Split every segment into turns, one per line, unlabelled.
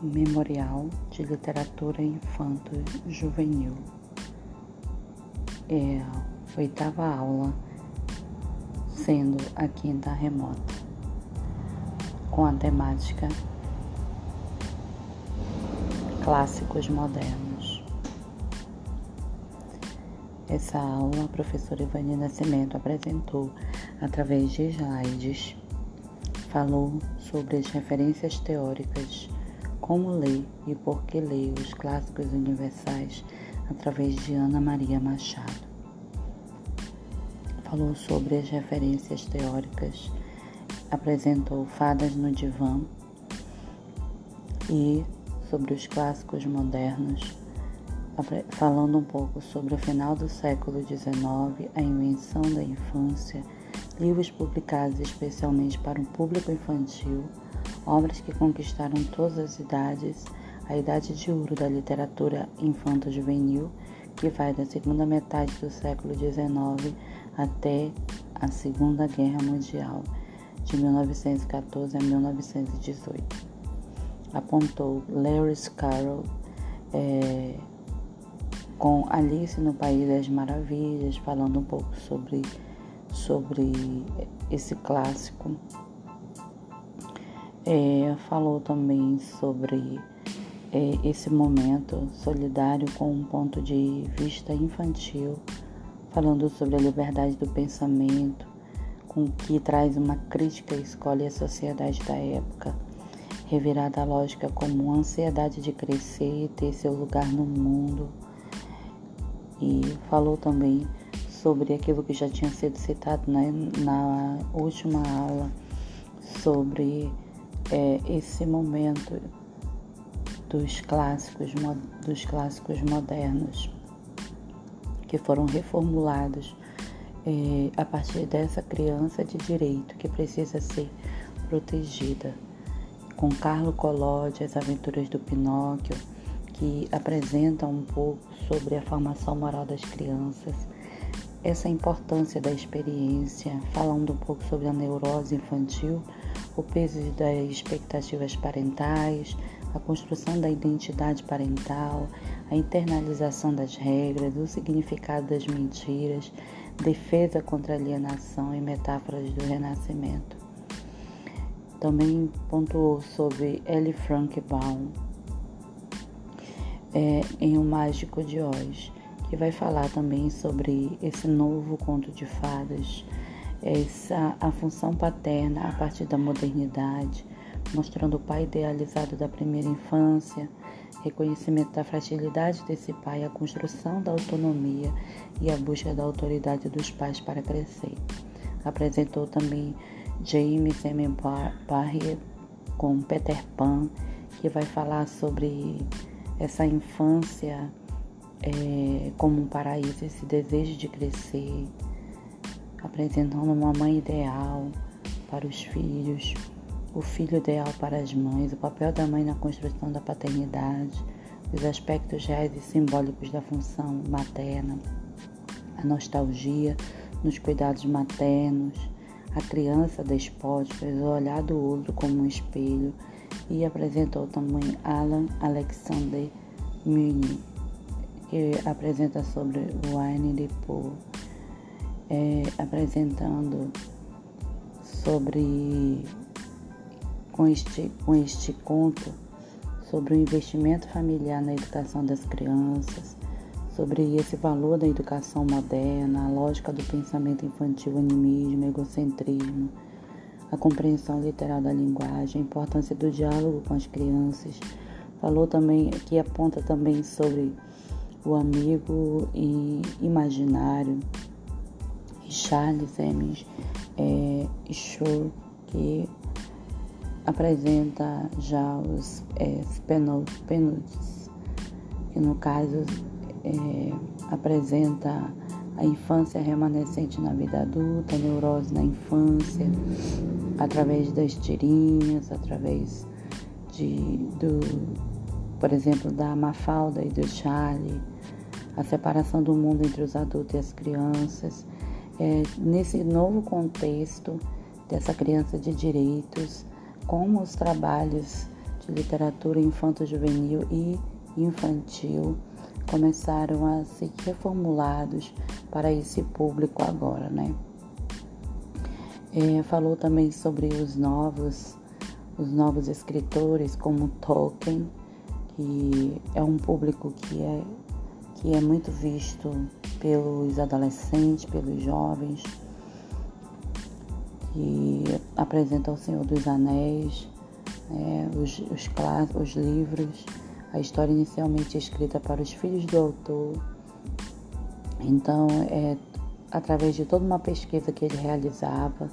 Memorial de Literatura Infanto Juvenil. É a oitava aula, sendo a quinta remota, com a temática Clássicos Modernos. Essa aula, a professora Ivani Nascimento apresentou através de slides, falou sobre as referências teóricas como ler e por que ler os clássicos universais através de Ana Maria Machado. Falou sobre as referências teóricas, apresentou Fadas no Divã e sobre os clássicos modernos, falando um pouco sobre o final do século XIX, a invenção da infância, livros publicados especialmente para um público infantil obras que conquistaram todas as idades, a idade de ouro da literatura infanto-juvenil, que vai da segunda metade do século XIX até a Segunda Guerra Mundial, de 1914 a 1918. Apontou Lewis Carroll é, com Alice no País das Maravilhas, falando um pouco sobre, sobre esse clássico é, falou também sobre é, esse momento solidário com um ponto de vista infantil, falando sobre a liberdade do pensamento, com que traz uma crítica à escola e à sociedade da época, revirada a lógica como ansiedade de crescer e ter seu lugar no mundo. E falou também sobre aquilo que já tinha sido citado na, na última aula, sobre é, esse momento dos clássicos, dos clássicos modernos que foram reformulados é, a partir dessa criança de direito que precisa ser protegida. Com Carlo Collodi, As Aventuras do Pinóquio, que apresentam um pouco sobre a formação moral das crianças, essa importância da experiência, falando um pouco sobre a neurose infantil, o peso das expectativas parentais, a construção da identidade parental, a internalização das regras, o significado das mentiras, defesa contra alienação e metáforas do renascimento. Também pontuou sobre L. Frank Baum é, em O Mágico de Oz que vai falar também sobre esse novo conto de fadas, essa a função paterna a partir da modernidade, mostrando o pai idealizado da primeira infância, reconhecimento da fragilidade desse pai, a construção da autonomia e a busca da autoridade dos pais para crescer. Apresentou também James M. Barrier com Peter Pan, que vai falar sobre essa infância é, como um paraíso esse desejo de crescer, apresentando uma mãe ideal para os filhos, o filho ideal para as mães, o papel da mãe na construção da paternidade, os aspectos reais e simbólicos da função materna, a nostalgia nos cuidados maternos, a criança despótica, o olhar do outro como um espelho, e apresentou também Alan Alexander Muni, que apresenta sobre Wine de Poe, é, apresentando sobre com este, com este conto sobre o investimento familiar na educação das crianças, sobre esse valor da educação moderna, a lógica do pensamento infantil, animismo, egocentrismo, a compreensão literal da linguagem, a importância do diálogo com as crianças. Falou também, que aponta também sobre o amigo imaginário Charles M. É, Shaw, que apresenta já os é, penúltimos, que no caso é, apresenta a infância remanescente na vida adulta, a neurose na infância, através das tirinhas, através de, do, por exemplo, da Mafalda e do Charlie, a separação do mundo entre os adultos e as crianças. É, nesse novo contexto dessa criança de direitos, como os trabalhos de literatura infanto-juvenil e infantil começaram a ser reformulados para esse público agora, né? É, falou também sobre os novos, os novos escritores como Tolkien, que é um público que é, que é muito visto pelos adolescentes, pelos jovens, que apresenta o Senhor dos Anéis, é, os, os, os livros, a história inicialmente escrita para os filhos do autor. Então, é, através de toda uma pesquisa que ele realizava,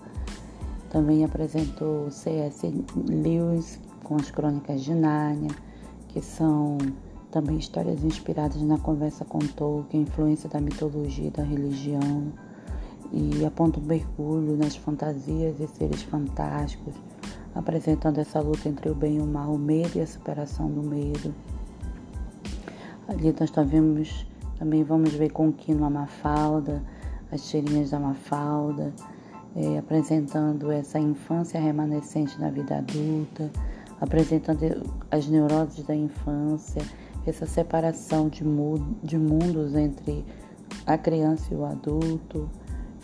também apresentou C.S. Lewis com as Crônicas de Nárnia, que são também histórias inspiradas na conversa com Tolkien, influência da mitologia e da religião, e aponta um mergulho nas fantasias e seres fantásticos, apresentando essa luta entre o bem e o mal, o medo e a superação do medo. Ali nós também, também vamos ver com Kino a Mafalda, as tirinhas da Mafalda, é, apresentando essa infância remanescente na vida adulta, apresentando as neuroses da infância, essa separação de, mundos entre a criança e o adulto,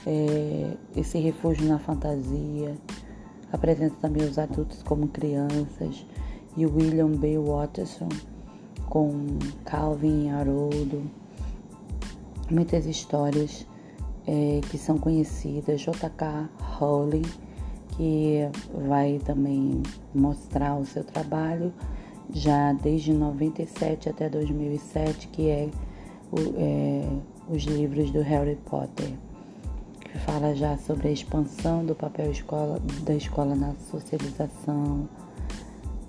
é, esse refúgio na fantasia. Apresenta também os adultos como crianças e William B. Watterson com Calvin e Haroldo. Muitas histórias é, que são conhecidas, J.K. Rowling, que vai também mostrar o seu trabalho já desde 97 até 2007, que é, o, é os livros do Harry Potter, que fala já sobre a expansão do papel escola, da escola na socialização,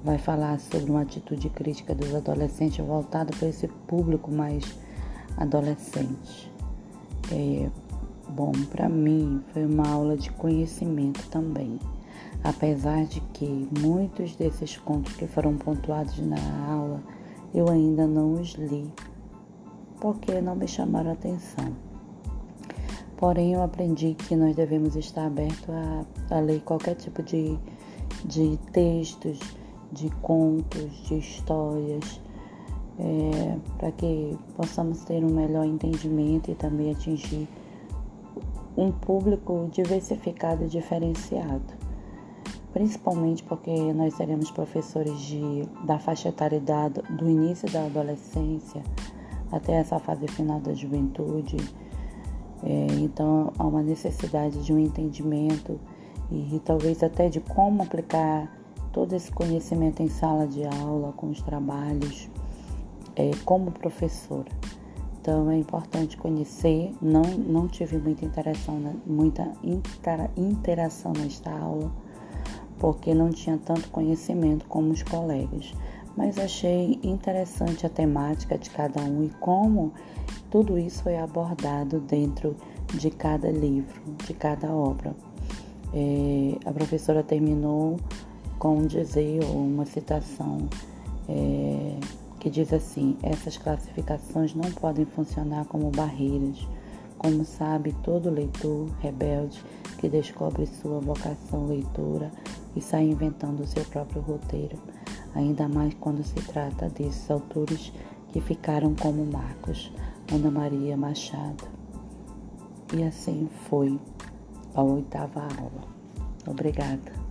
vai falar sobre uma atitude crítica dos adolescentes voltada para esse público mais adolescente. É, Bom, para mim foi uma aula de conhecimento também, apesar de que muitos desses contos que foram pontuados na aula eu ainda não os li, porque não me chamaram atenção. Porém, eu aprendi que nós devemos estar abertos a, a ler qualquer tipo de, de textos, de contos, de histórias, é, para que possamos ter um melhor entendimento e também atingir um público diversificado e diferenciado, principalmente porque nós seremos professores de, da faixa etária do início da adolescência até essa fase final da juventude. É, então há uma necessidade de um entendimento e, talvez até de como aplicar todo esse conhecimento em sala de aula, com os trabalhos, é, como professora. Então é importante conhecer. Não, não tive muita interação, muita interação nesta aula, porque não tinha tanto conhecimento como os colegas. Mas achei interessante a temática de cada um e como tudo isso foi abordado dentro de cada livro, de cada obra. É, a professora terminou com um dizer ou uma citação. É, que diz assim: essas classificações não podem funcionar como barreiras, como sabe todo leitor rebelde que descobre sua vocação leitora e sai inventando o seu próprio roteiro, ainda mais quando se trata desses autores que ficaram como marcos, Ana Maria Machado. E assim foi a oitava aula. Obrigada.